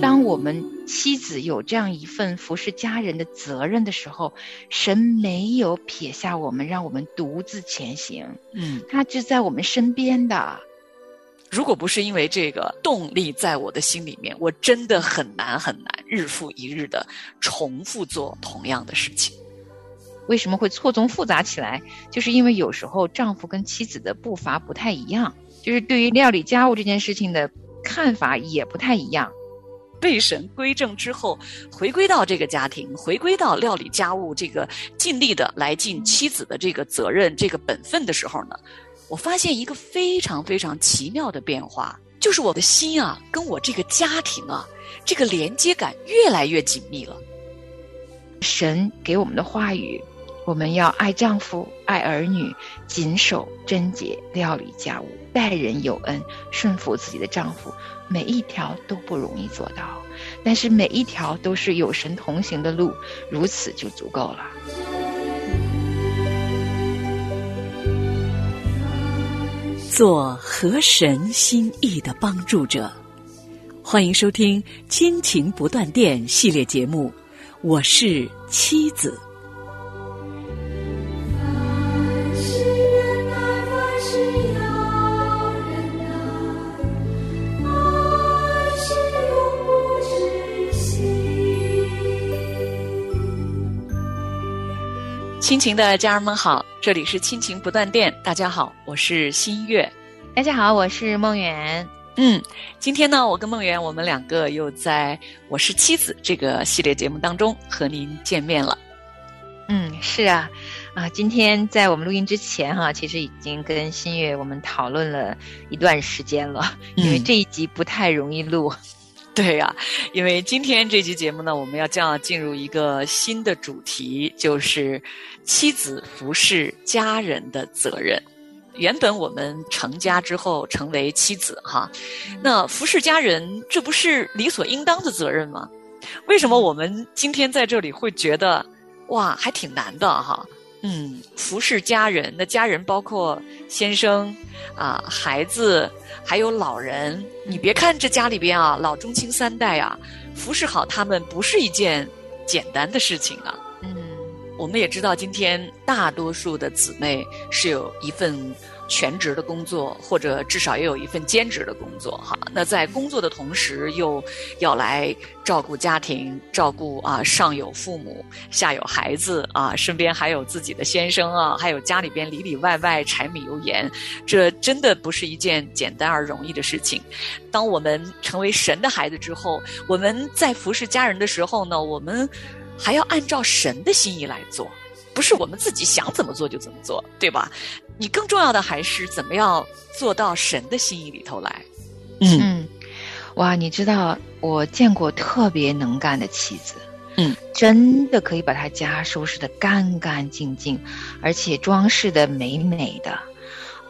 当我们妻子有这样一份服侍家人的责任的时候，神没有撇下我们，让我们独自前行。嗯，他就在我们身边的。如果不是因为这个动力在我的心里面，我真的很难很难日复一日的重复做同样的事情。为什么会错综复杂起来？就是因为有时候丈夫跟妻子的步伐不太一样，就是对于料理家务这件事情的看法也不太一样。被神归正之后，回归到这个家庭，回归到料理家务这个尽力的来尽妻子的这个责任、这个本分的时候呢，我发现一个非常非常奇妙的变化，就是我的心啊，跟我这个家庭啊，这个连接感越来越紧密了。神给我们的话语。我们要爱丈夫、爱儿女，谨守贞洁，料理家务，待人有恩，顺服自己的丈夫。每一条都不容易做到，但是每一条都是有神同行的路，如此就足够了。做合神心意的帮助者，欢迎收听《亲情不断电》系列节目，我是妻子。亲情的家人们好，这里是亲情不断电。大家好，我是新月。大家好，我是梦圆。嗯，今天呢，我跟梦圆，我们两个又在《我是妻子》这个系列节目当中和您见面了。嗯，是啊，啊，今天在我们录音之前哈，其实已经跟新月我们讨论了一段时间了，因为这一集不太容易录。对呀，因为今天这期节目呢，我们要将要进入一个新的主题，就是妻子服侍家人的责任。原本我们成家之后成为妻子哈，那服侍家人这不是理所应当的责任吗？为什么我们今天在这里会觉得哇，还挺难的哈？嗯，服侍家人，那家人包括先生啊、孩子。还有老人，你别看这家里边啊，老中青三代啊，服侍好他们不是一件简单的事情啊。嗯，我们也知道，今天大多数的姊妹是有一份。全职的工作，或者至少也有一份兼职的工作，哈。那在工作的同时，又要来照顾家庭，照顾啊上有父母，下有孩子啊，身边还有自己的先生啊，还有家里边里里外外柴米油盐，这真的不是一件简单而容易的事情。当我们成为神的孩子之后，我们在服侍家人的时候呢，我们还要按照神的心意来做。不是我们自己想怎么做就怎么做，对吧？你更重要的还是怎么样做到神的心意里头来。嗯，哇，你知道我见过特别能干的妻子，嗯，真的可以把她家收拾的干干净净，而且装饰的美美的。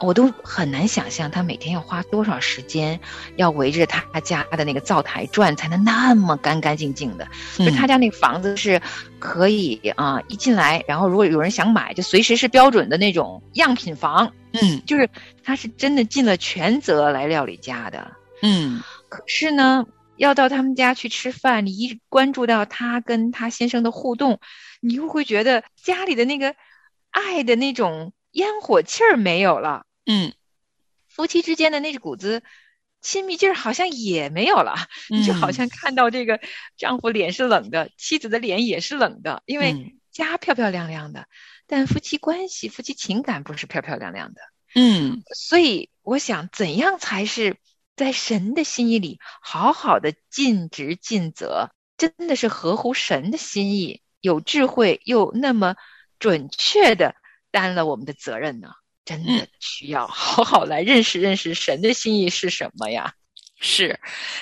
我都很难想象他每天要花多少时间，要围着他家的那个灶台转，才能那么干干净净的。就他家那个房子是可以啊，一进来，然后如果有人想买，就随时是标准的那种样品房。嗯，就是他是真的尽了全责来料理家的。嗯，可是呢，要到他们家去吃饭，你一关注到他跟他先生的互动，你又会觉得家里的那个爱的那种烟火气儿没有了。嗯，夫妻之间的那股子亲密劲儿好像也没有了，你就好像看到这个丈夫脸是冷的，妻子的脸也是冷的，因为家漂漂亮亮的，但夫妻关系、夫妻情感不是漂漂亮亮的。嗯，所以我想，怎样才是在神的心意里好好的尽职尽责，真的是合乎神的心意，有智慧又那么准确的担了我们的责任呢？真的需要好好来认识认识神的心意是什么呀？是，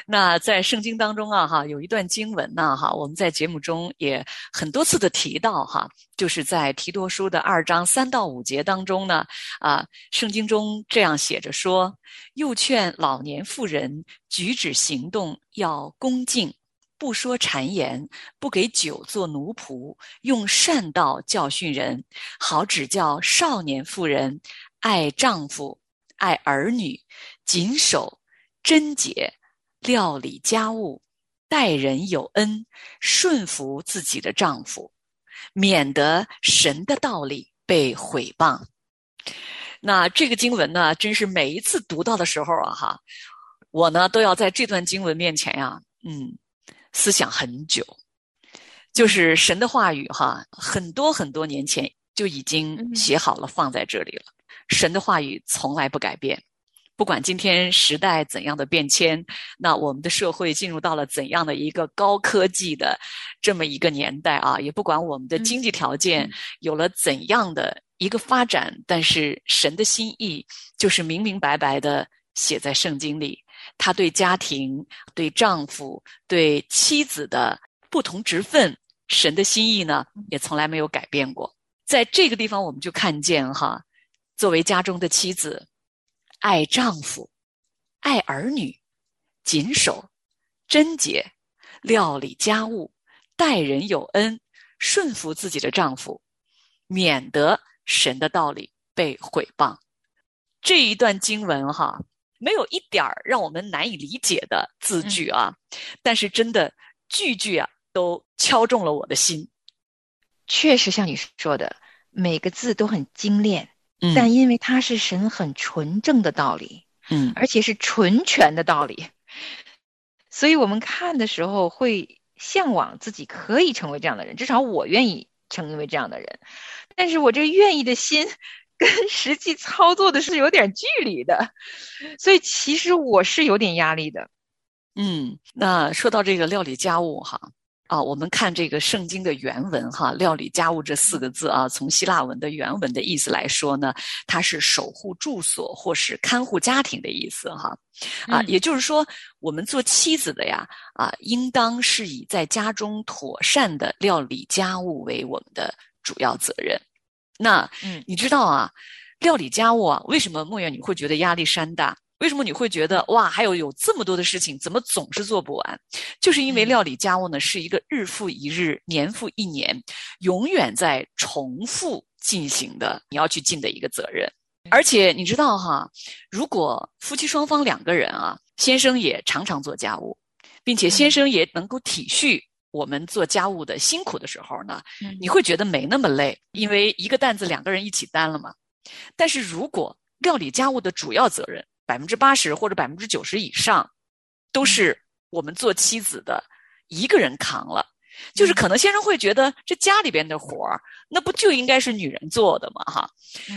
那在圣经当中啊，哈，有一段经文呢，哈，我们在节目中也很多次的提到，哈，就是在提多书的二章三到五节当中呢，啊，圣经中这样写着说：“又劝老年妇人举止行动要恭敬，不说谗言，不给酒做奴仆，用善道教训人，好指教少年妇人爱丈夫、爱儿女，谨守。”贞洁，料理家务，待人有恩，顺服自己的丈夫，免得神的道理被毁谤。那这个经文呢，真是每一次读到的时候啊，哈，我呢都要在这段经文面前呀，嗯，思想很久。就是神的话语哈，很多很多年前就已经写好了，放在这里了。神的话语从来不改变，不管今天时代怎样的变迁，那我们的社会进入到了怎样的一个高科技的这么一个年代啊，也不管我们的经济条件有了怎样的。一个发展，但是神的心意就是明明白白的写在圣经里。他对家庭、对丈夫、对妻子的不同职分，神的心意呢，也从来没有改变过。在这个地方，我们就看见哈，作为家中的妻子，爱丈夫、爱儿女，谨守、贞洁、料理家务、待人有恩、顺服自己的丈夫，免得。神的道理被毁谤，这一段经文哈，没有一点儿让我们难以理解的字句啊，但是真的句句啊都敲中了我的心。确实像你说的，每个字都很精炼，但因为它是神很纯正的道理，嗯，而且是纯全的道理，所以我们看的时候会向往自己可以成为这样的人，至少我愿意成为这样的人。但是我这愿意的心，跟实际操作的是有点距离的，所以其实我是有点压力的。嗯，那说到这个料理家务哈，啊，我们看这个圣经的原文哈，“料理家务”这四个字啊，从希腊文的原文的意思来说呢，它是守护住所或是看护家庭的意思哈。啊，也就是说，我们做妻子的呀，啊，应当是以在家中妥善的料理家务为我们的主要责任。那，嗯，你知道啊，料理家务啊，为什么莫言你会觉得压力山大？为什么你会觉得哇，还有有这么多的事情，怎么总是做不完？就是因为料理家务呢，是一个日复一日、年复一年、永远在重复进行的，你要去尽的一个责任。而且你知道哈，如果夫妻双方两个人啊，先生也常常做家务，并且先生也能够体恤。我们做家务的辛苦的时候呢，你会觉得没那么累，因为一个担子两个人一起担了嘛。但是如果料理家务的主要责任百分之八十或者百分之九十以上，都是我们做妻子的一个人扛了，就是可能先生会觉得这家里边的活儿，那不就应该是女人做的吗？哈，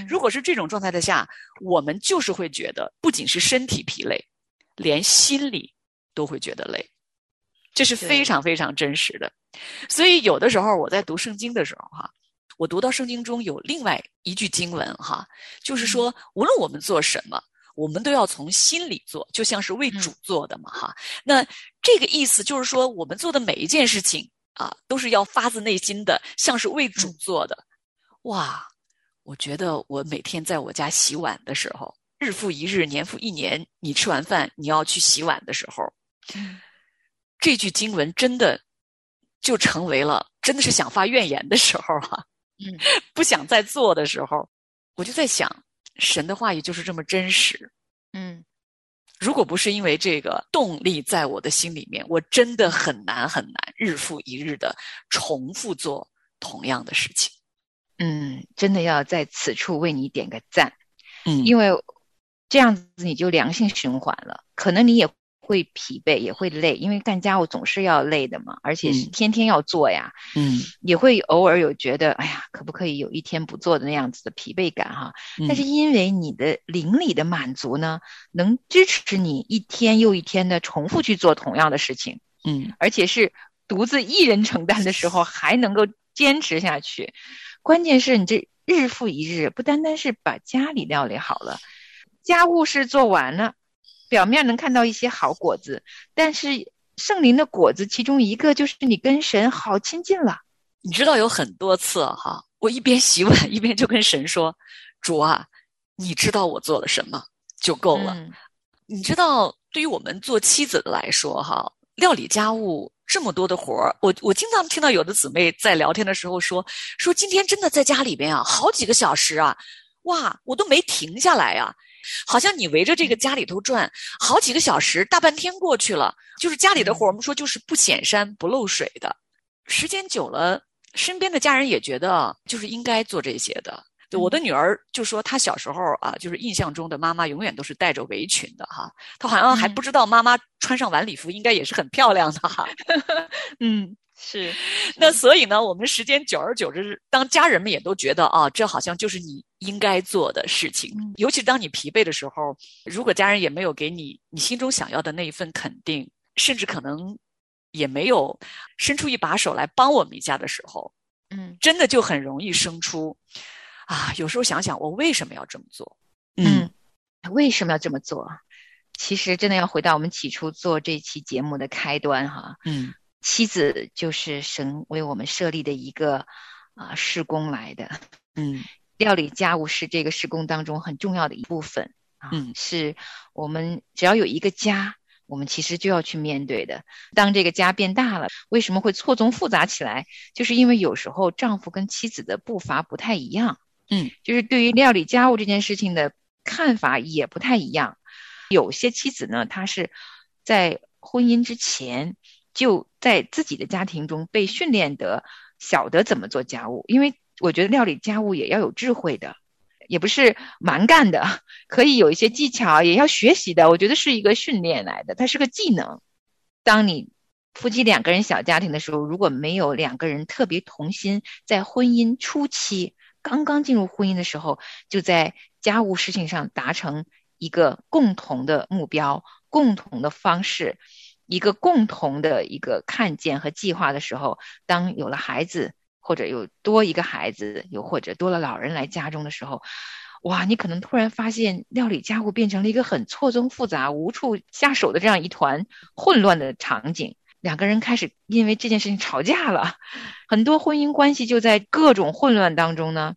如果是这种状态的下，我们就是会觉得不仅是身体疲累，连心里都会觉得累。这是非常非常真实的，所以有的时候我在读圣经的时候，哈，我读到圣经中有另外一句经文，哈，就是说，无论我们做什么，我们都要从心里做，就像是为主做的嘛，哈。那这个意思就是说，我们做的每一件事情啊，都是要发自内心的，像是为主做的。哇，我觉得我每天在我家洗碗的时候，日复一日，年复一年，你吃完饭你要去洗碗的时候。这句经文真的就成为了，真的是想发怨言的时候哈，嗯，不想再做的时候，我就在想，神的话语就是这么真实，嗯，如果不是因为这个动力在我的心里面，我真的很难很难日复一日的重复做同样的事情，嗯，真的要在此处为你点个赞，嗯，因为这样子你就良性循环了，可能你也。会疲惫，也会累，因为干家务总是要累的嘛，而且是天天要做呀。嗯，也会偶尔有觉得，哎呀，可不可以有一天不做的那样子的疲惫感哈？但是因为你的灵里的满足呢，能支持你一天又一天的重复去做同样的事情。嗯，而且是独自一人承担的时候还能够坚持下去。关键是你这日复一日，不单单是把家里料理好了，家务事做完了。表面能看到一些好果子，但是圣灵的果子其中一个就是你跟神好亲近了。你知道有很多次哈，我一边洗碗一边就跟神说：“主啊，你知道我做了什么就够了。”你知道，对于我们做妻子的来说哈，料理家务这么多的活儿，我我经常听到有的姊妹在聊天的时候说：“说今天真的在家里边啊，好几个小时啊，哇，我都没停下来呀。”好像你围着这个家里头转好几个小时，大半天过去了，就是家里的活，我们说就是不显山不漏水的。时间久了，身边的家人也觉得就是应该做这些的。对我的女儿就说，她小时候啊，就是印象中的妈妈永远都是带着围裙的哈，她好像还不知道妈妈穿上晚礼服应该也是很漂亮的哈。嗯，是。那所以呢，我们时间久而久之，当家人们也都觉得啊，这好像就是你应该做的事情。尤其是当你疲惫的时候，如果家人也没有给你你心中想要的那一份肯定，甚至可能也没有伸出一把手来帮我们一下的时候，嗯，真的就很容易生出。啊，有时候想想，我为什么要这么做？嗯，为什么要这么做？其实真的要回到我们起初做这期节目的开端哈。嗯，妻子就是神为我们设立的一个啊施工来的。嗯，料理家务是这个施工当中很重要的一部分。嗯，是我们只要有一个家，我们其实就要去面对的。当这个家变大了，为什么会错综复杂起来？就是因为有时候丈夫跟妻子的步伐不太一样。嗯，就是对于料理家务这件事情的看法也不太一样。有些妻子呢，她是在婚姻之前就在自己的家庭中被训练得晓得怎么做家务，因为我觉得料理家务也要有智慧的，也不是蛮干的，可以有一些技巧，也要学习的。我觉得是一个训练来的，它是个技能。当你夫妻两个人小家庭的时候，如果没有两个人特别同心，在婚姻初期。刚刚进入婚姻的时候，就在家务事情上达成一个共同的目标、共同的方式、一个共同的一个看见和计划的时候，当有了孩子，或者有多一个孩子，又或者多了老人来家中的时候，哇，你可能突然发现料理家务变成了一个很错综复杂、无处下手的这样一团混乱的场景。两个人开始因为这件事情吵架了，很多婚姻关系就在各种混乱当中呢，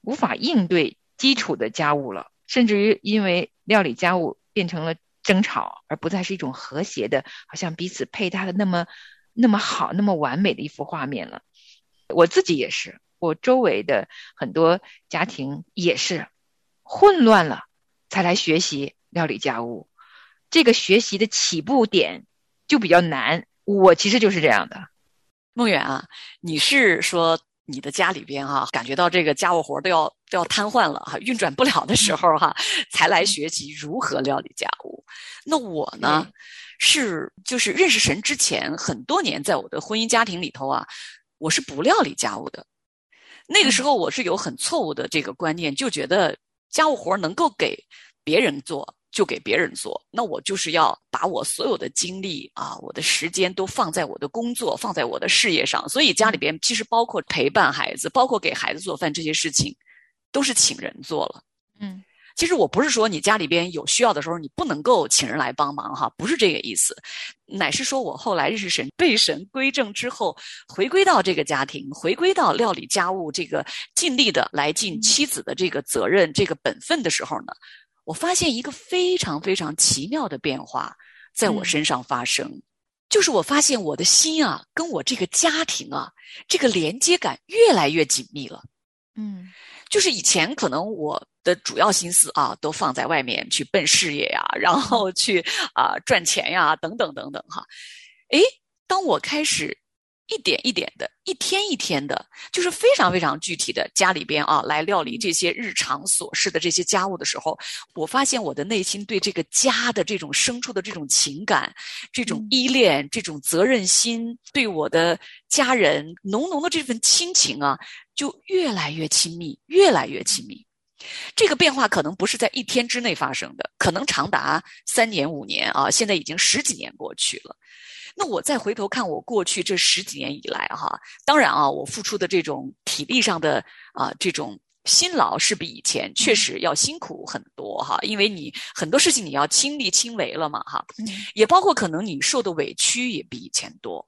无法应对基础的家务了，甚至于因为料理家务变成了争吵，而不再是一种和谐的，好像彼此配搭的那么那么好、那么完美的一幅画面了。我自己也是，我周围的很多家庭也是混乱了才来学习料理家务，这个学习的起步点。就比较难，我其实就是这样的。梦远啊，你是说你的家里边哈，感觉到这个家务活都要都要瘫痪了哈，运转不了的时候哈，才来学习如何料理家务。那我呢，是就是认识神之前很多年，在我的婚姻家庭里头啊，我是不料理家务的。那个时候我是有很错误的这个观念，就觉得家务活能够给别人做。就给别人做，那我就是要把我所有的精力啊，我的时间都放在我的工作，放在我的事业上。所以家里边其实包括陪伴孩子，包括给孩子做饭这些事情，都是请人做了。嗯，其实我不是说你家里边有需要的时候你不能够请人来帮忙哈，不是这个意思，乃是说我后来认识神，被神归正之后，回归到这个家庭，回归到料理家务这个尽力的来尽妻子的这个责任、这个本分的时候呢。我发现一个非常非常奇妙的变化在我身上发生，就是我发现我的心啊，跟我这个家庭啊，这个连接感越来越紧密了。嗯，就是以前可能我的主要心思啊，都放在外面去奔事业呀，然后去啊赚钱呀，等等等等哈。诶，当我开始。一点一点的，一天一天的，就是非常非常具体的家里边啊，来料理这些日常琐事的这些家务的时候，我发现我的内心对这个家的这种生出的这种情感、这种依恋、这种责任心，对我的家人浓浓的这份亲情啊，就越来越亲密，越来越亲密。这个变化可能不是在一天之内发生的，可能长达三年五年啊，现在已经十几年过去了。那我再回头看我过去这十几年以来哈，当然啊，我付出的这种体力上的啊这种辛劳是比以前确。实要辛苦很多哈，因为你很多事情你要亲力亲为了嘛哈，也包括可能你受的委屈也比以前多，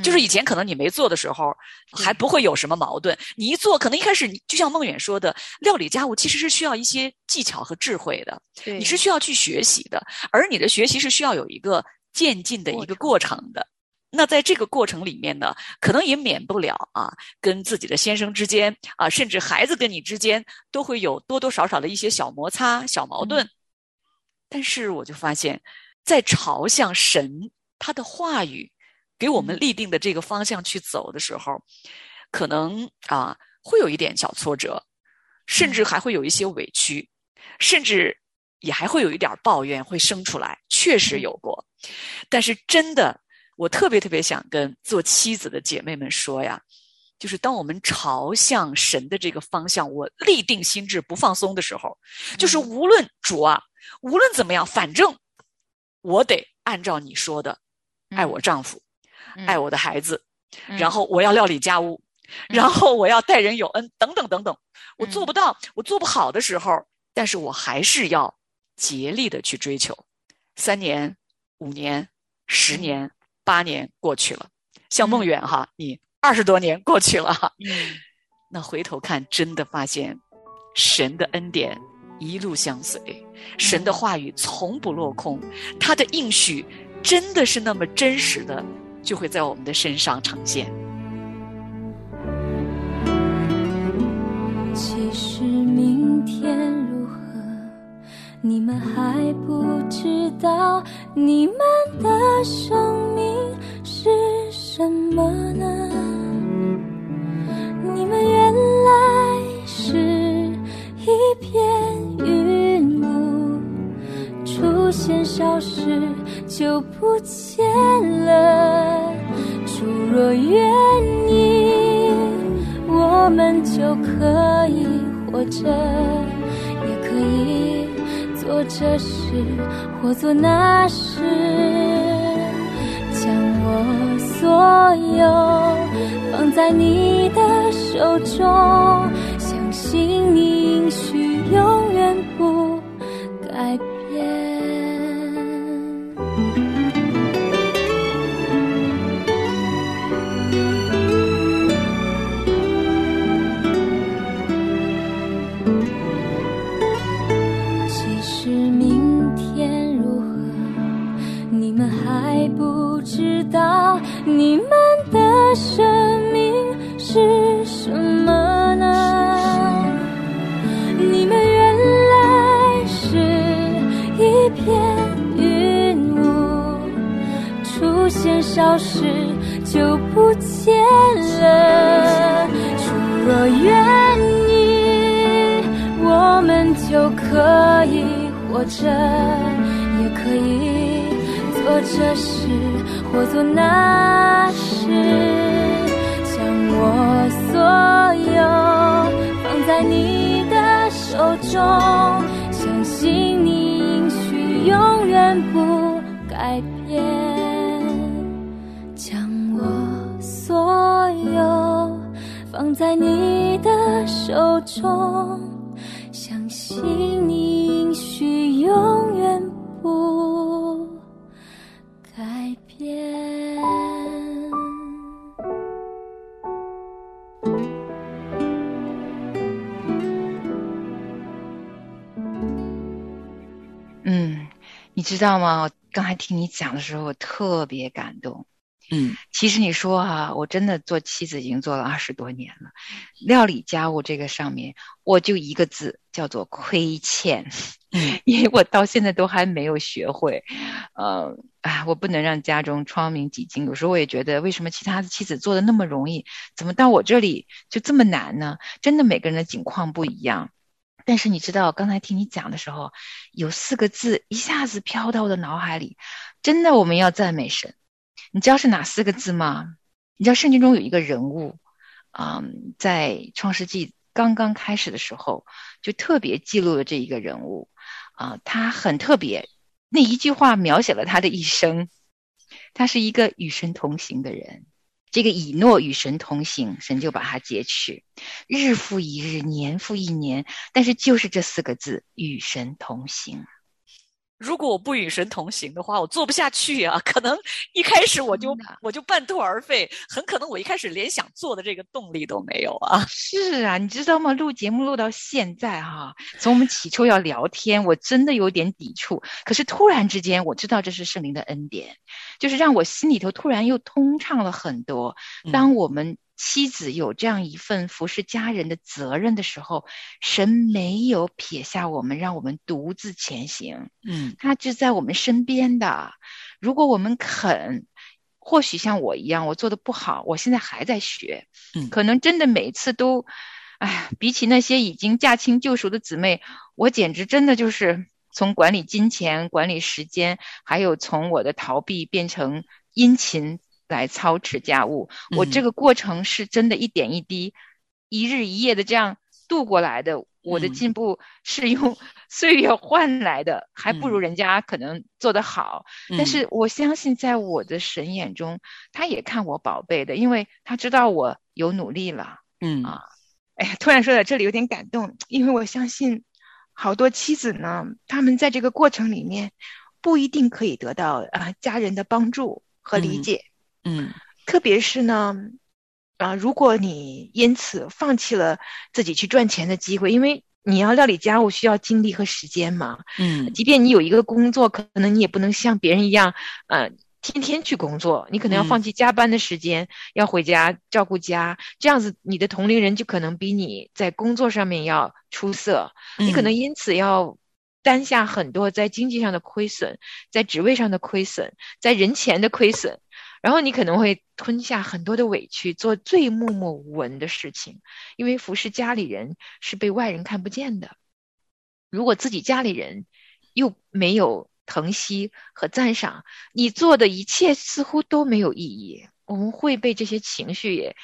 就是以前可能你没做的时候还不会有什么矛盾，你一做可能一开始你就像孟远说的，料理家务其实是需要一些技巧和智慧的，你是需要去学习的，而你的学习是需要有一个。渐进的一个过程。的，那在这个过程里面呢，可能也免不了啊，跟自己的先生之间啊，甚至孩子跟你之间，都会有多多少少的一些小摩擦、小矛盾。但是我就发现，在朝向神他的话语给我们立定的这个方向去走的时候，可能啊会有一点小挫折，甚至还会有一些委屈，甚至也还会有一点抱怨会生出来，确实有过。但是真的。我特别特别想跟做妻子的姐妹们说呀，就是当我们朝向神的这个方向，我立定心智不放松的时候，就是无论主啊，无论怎么样，反正我得按照你说的，爱我丈夫，爱我的孩子，然后我要料理家务，然后我要待人有恩，等等等等。我做不到，我做不好的时候，但是我还是要竭力的去追求。三年、五年、十年。八年过去了，像梦远哈，你二十多年过去了哈，那回头看，真的发现神的恩典一路相随，神的话语从不落空，他的应许真的是那么真实的，就会在我们的身上呈现。其实明天你们还不知道，你们的生命。是什么呢？你们原来是一片云雾，出现消失就不见了。主若愿意，我们就可以活着，这事或做那事。将我所有放在你的手中，相信你应许永远你们的生命是什么呢？你们原来是一片云雾，出现消失就不见了。主若愿意，我们就可以活着，也可以做这事。或做那事，将我所有放在你的手中，相信你应许永远不改变。将我所有放在你的手中，知道吗？刚才听你讲的时候，我特别感动。嗯，其实你说哈，我真的做妻子已经做了二十多年了，料理家务这个上面，我就一个字，叫做亏欠。嗯，因为我到现在都还没有学会。呃，哎，我不能让家中窗明几净。有时候我也觉得，为什么其他的妻子做的那么容易，怎么到我这里就这么难呢？真的每个人的境况不一样。但是你知道，刚才听你讲的时候，有四个字一下子飘到我的脑海里。真的，我们要赞美神。你知道是哪四个字吗？你知道圣经中有一个人物，嗯，在创世纪刚刚开始的时候，就特别记录了这一个人物。啊，他很特别，那一句话描写了他的一生。他是一个与神同行的人。这个以诺与神同行，神就把他截取，日复一日，年复一年，但是就是这四个字，与神同行。如果我不与神同行的话，我做不下去啊。可能一开始我就我就半途而废，很可能我一开始连想做的这个动力都没有啊。是啊，你知道吗？录节目录到现在哈，从我们起初要聊天，我真的有点抵触。可是突然之间，我知道这是圣灵的恩典，就是让我心里头突然又通畅了很多。当我们。妻子有这样一份服侍家人的责任的时候，神没有撇下我们，让我们独自前行。嗯，他就在我们身边的。如果我们肯，或许像我一样，我做的不好，我现在还在学。嗯，可能真的每次都，哎呀，比起那些已经驾轻就熟的姊妹，我简直真的就是从管理金钱、管理时间，还有从我的逃避变成殷勤。来操持家务，我这个过程是真的一点一滴、一日一夜的这样度过来的。我的进步是用 岁月换来的，还不如人家可能做得好。但是我相信，在我的神眼中，他也看我宝贝的，因为他知道我有努力了。嗯啊，哎呀，突然说到这里有点感动，因为我相信好多妻子呢，他们在这个过程里面不一定可以得到啊家人的帮助和理解。嗯，特别是呢，啊，如果你因此放弃了自己去赚钱的机会，因为你要料理家务需要精力和时间嘛，嗯，即便你有一个工作，可能你也不能像别人一样，呃，天天去工作，你可能要放弃加班的时间，要回家照顾家，这样子你的同龄人就可能比你在工作上面要出色，你可能因此要担下很多在经济上的亏损，在职位上的亏损，在人前的亏损。然后你可能会吞下很多的委屈，做最默默无闻的事情，因为服侍家里人是被外人看不见的。如果自己家里人又没有疼惜和赞赏，你做的一切似乎都没有意义。我们会被这些情绪也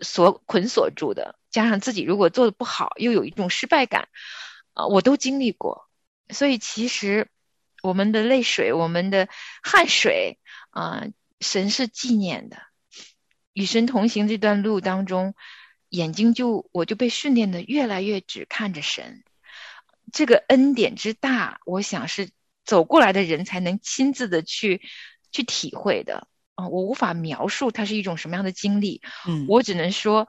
锁捆锁住的。加上自己如果做的不好，又有一种失败感，啊，我都经历过。所以其实我们的泪水，我们的汗水，啊。神是纪念的，与神同行这段路当中，眼睛就我就被训练的越来越只看着神，这个恩典之大，我想是走过来的人才能亲自的去去体会的。啊，我无法描述它是一种什么样的经历，嗯，我只能说，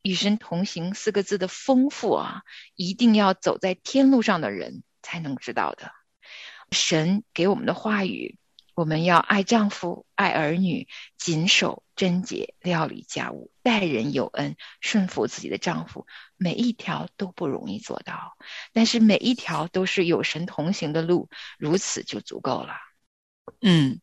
与神同行四个字的丰富啊，一定要走在天路上的人才能知道的，神给我们的话语。我们要爱丈夫、爱儿女，谨守贞洁，料理家务，待人有恩，顺服自己的丈夫。每一条都不容易做到，但是每一条都是有神同行的路，如此就足够了。嗯，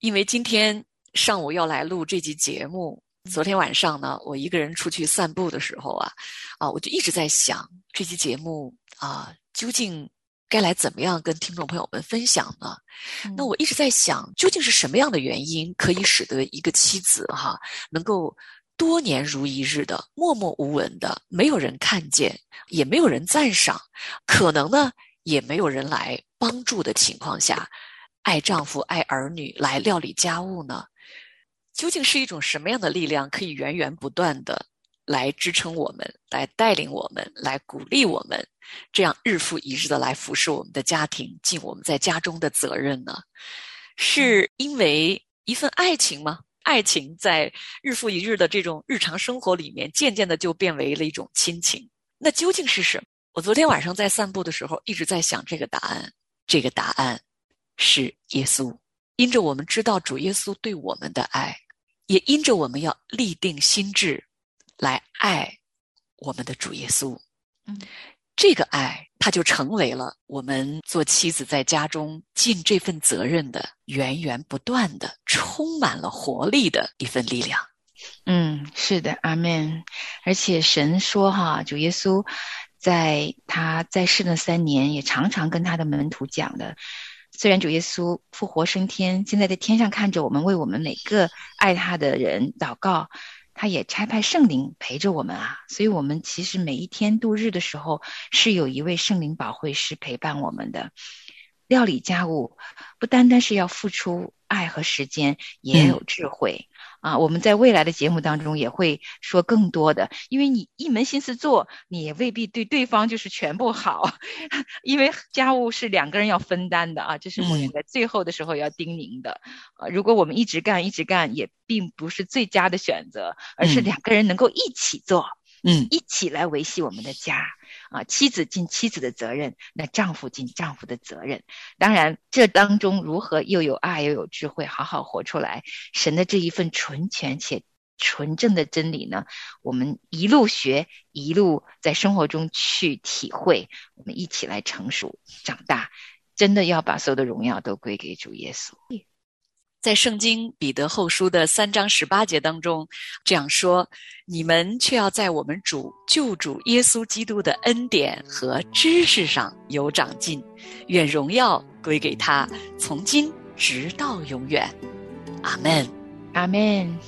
因为今天上午要来录这集节目，昨天晚上呢，我一个人出去散步的时候啊，啊，我就一直在想这期节目啊，究竟。该来怎么样跟听众朋友们分享呢？那我一直在想，究竟是什么样的原因可以使得一个妻子哈能够多年如一日的默默无闻的，没有人看见，也没有人赞赏，可能呢也没有人来帮助的情况下，爱丈夫爱儿女来料理家务呢？究竟是一种什么样的力量可以源源不断的？来支撑我们，来带领我们，来鼓励我们，这样日复一日的来服侍我们的家庭，尽我们在家中的责任呢？是因为一份爱情吗？爱情在日复一日的这种日常生活里面，渐渐的就变为了一种亲情。那究竟是什么？我昨天晚上在散步的时候，一直在想这个答案。这个答案是耶稣。因着我们知道主耶稣对我们的爱，也因着我们要立定心智。来爱我们的主耶稣，嗯，这个爱，它就成为了我们做妻子在家中尽这份责任的源源不断的、充满了活力的一份力量。嗯，是的，阿门。而且神说哈，主耶稣在他在世的三年，也常常跟他的门徒讲的。虽然主耶稣复活升天，现在在天上看着我们，为我们每个爱他的人祷告。他也差派圣灵陪着我们啊，所以我们其实每一天度日的时候，是有一位圣灵保惠师陪伴我们的。料理家务不单单是要付出爱和时间，也有智慧啊，我们在未来的节目当中也会说更多的，因为你一门心思做，你也未必对对方就是全部好，因为家务是两个人要分担的啊，这是我们在最后的时候要叮咛的。啊，如果我们一直干一直干，也并不是最佳的选择，而是两个人能够一起做，嗯，一起来维系我们的家。啊，妻子尽妻子的责任，那丈夫尽丈夫的责任。当然，这当中如何又有爱又有智慧，好好活出来，神的这一份纯全且纯正的真理呢？我们一路学，一路在生活中去体会，我们一起来成熟长大。真的要把所有的荣耀都归给主耶稣。在圣经彼得后书的三章十八节当中，这样说：“你们却要在我们主救主耶稣基督的恩典和知识上有长进，愿荣耀归给他，从今直到永远。”阿门，阿门。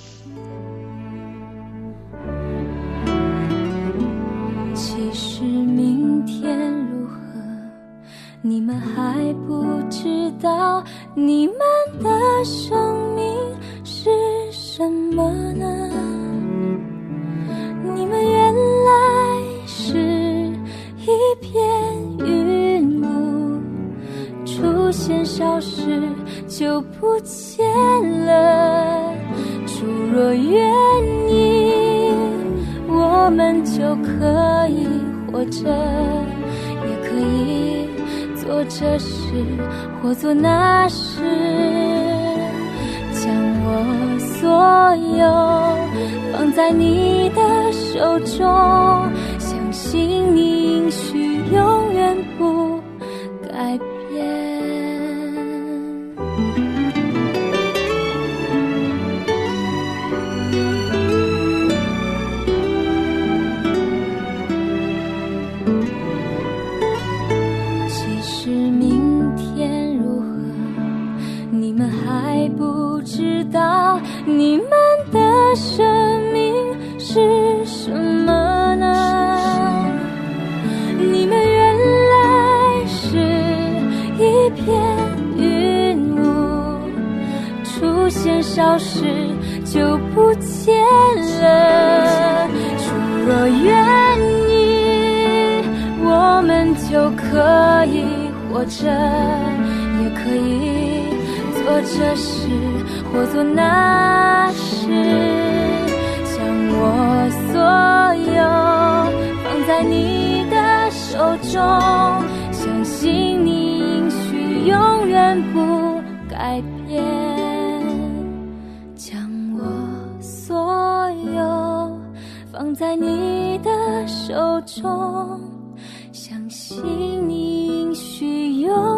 其实明天？你们还不知道，你们的生命或做那你们的生命是什么呢？你们原来是一片云雾，出现消失就不见了。主若愿意，我们就可以活着，也可以做这事或做那事，将我所有放在你的手中，相信你应许永远不改变，将我所有放在你的手中。相信你应许永